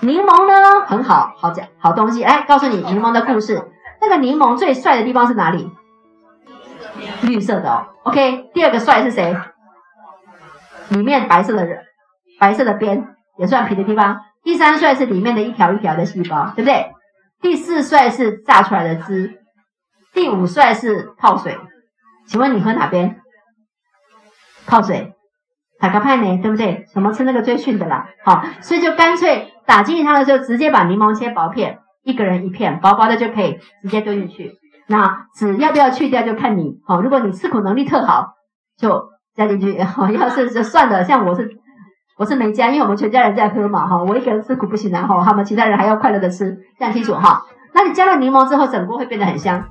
柠檬呢很好，好讲好东西。来告诉你柠檬的故事。那个柠檬最帅的地方是哪里？绿色的哦。OK，第二个帅是谁？里面白色的人，白色的边也算皮的地方。第三帅是里面的一条一条的细胞，对不对？第四帅是榨出来的汁。第五帅是泡水。请问你喝哪边？泡水。打个派呢，对不对？怎么吃那个最逊的啦？好，所以就干脆打鸡汤的时候，直接把柠檬切薄片，一个人一片，薄薄的就可以直接丢进去。那籽要不要去掉就看你。好，如果你吃苦能力特好，就加进去。好，要是就算了。像我是我是没加，因为我们全家人在喝嘛。哈，我一个人吃苦不行，然后他们其他人还要快乐的吃，这样清楚哈。那你加了柠檬之后，整锅会变得很香。